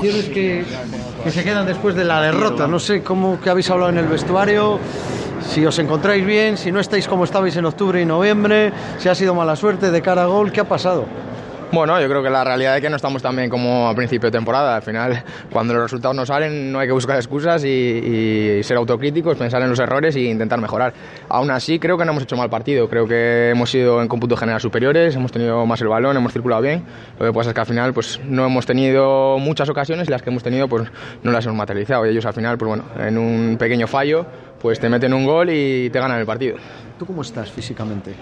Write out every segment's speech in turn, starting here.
sensaciones que, que se quedan después de la derrota. No sé cómo que habéis hablado en el vestuario, si os encontráis bien, si no estáis como estabais en octubre y noviembre, si ha sido mala suerte de cara a gol, ¿qué ha pasado? Bueno, yo creo que la realidad es que no estamos tan bien como a principio de temporada. Al final, cuando los resultados no salen, no hay que buscar excusas y, ser autocríticos, pensar en los errores e intentar mejorar. Aún así, creo que no hemos hecho mal partido. Creo que hemos sido en cómputo general superiores, hemos tenido más el balón, hemos circulado bien. Lo que pasa es que al final pues, no hemos tenido muchas ocasiones y las que hemos tenido pues, no las hemos materializado. Y ellos al final, pues, bueno, en un pequeño fallo, pues te meten un gol y te ganan el partido. ¿Tú cómo estás físicamente?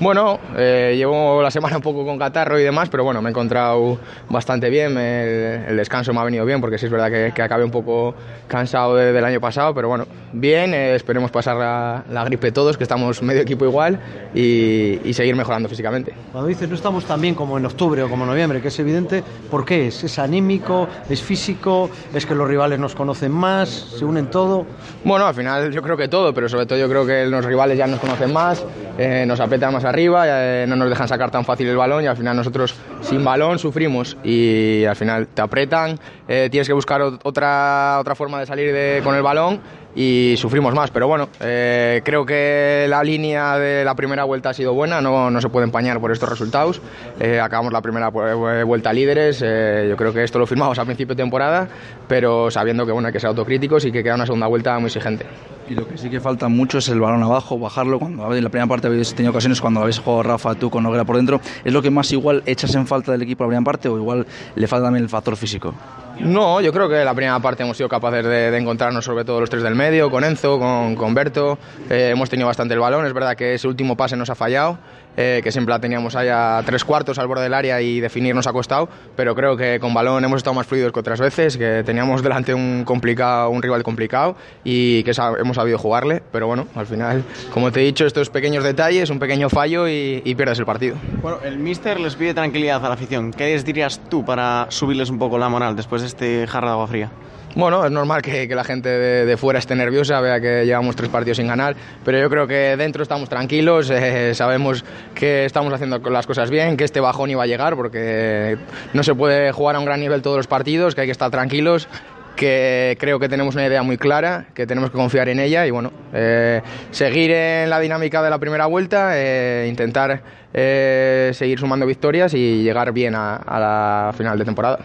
Bueno, eh, llevo la semana un poco con catarro y demás, pero bueno, me he encontrado bastante bien. El, el descanso me ha venido bien, porque sí es verdad que, que acabé un poco cansado de, del año pasado, pero bueno, bien. Eh, esperemos pasar la, la, gripe todos, que estamos medio equipo igual, y, y, seguir mejorando físicamente. Cuando dices no estamos tan bien como en octubre o como en noviembre, que es evidente, ¿por qué es? ¿Es anímico? ¿Es físico? ¿Es que los rivales nos conocen más? ¿Se unen todo? Bueno, al final yo creo que todo, pero sobre todo yo creo que los rivales ya nos conocen más, eh, nos apretan más arriba, eh, no nos dejan sacar tan fácil el balón y al final nosotros sin balón sufrimos y al final te apretan, eh, tienes que buscar otra, otra forma de salir con el balón y sufrimos más. Pero bueno, eh, creo que la línea de la primera vuelta ha sido buena, no, no se puede empañar por estos resultados. Eh, acabamos la primera vuelta líderes, eh, yo creo que esto lo firmamos a principio de temporada, pero sabiendo que bueno, hay que ser autocríticos y que queda una segunda vuelta muy exigente. Y lo que sí que falta mucho es el balón abajo, bajarlo. Cuando en la primera parte habéis tenido ocasiones cuando habéis jugado Rafa, tú con Noguera por dentro. ¿Es lo que más igual echas en falta del equipo la primera parte o igual le falta también el factor físico? No, yo creo que la primera parte hemos sido capaces de, de encontrarnos sobre todo los tres del medio, con Enzo, con, con Berto. Eh, hemos tenido bastante el balón, es verdad que ese último pase nos ha fallado. Eh, que siempre la teníamos ahí a tres cuartos al borde del área y definir nos ha costado, pero creo que con balón hemos estado más fluidos que otras veces, que teníamos delante un, complicado, un rival complicado y que hemos sabido jugarle, pero bueno, al final, como te he dicho, estos pequeños detalles, un pequeño fallo y, y pierdes el partido. Bueno, el míster les pide tranquilidad a la afición. ¿Qué les dirías tú para subirles un poco la moral después de este jarra de agua fría? Bueno, es normal que, la gente de, fuera esté nerviosa, vea que llevamos tres partidos sin ganar, pero yo creo que dentro estamos tranquilos, eh, sabemos que estamos haciendo las cosas bien, que este bajón iba a llegar, porque no se puede jugar a un gran nivel todos los partidos, que hay que estar tranquilos que creo que tenemos una idea muy clara, que tenemos que confiar en ella y bueno, eh, seguir en la dinámica de la primera vuelta, eh, intentar seguir sumando victorias y llegar bien a la final de temporada.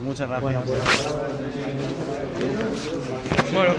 Muchas gracias. Bueno.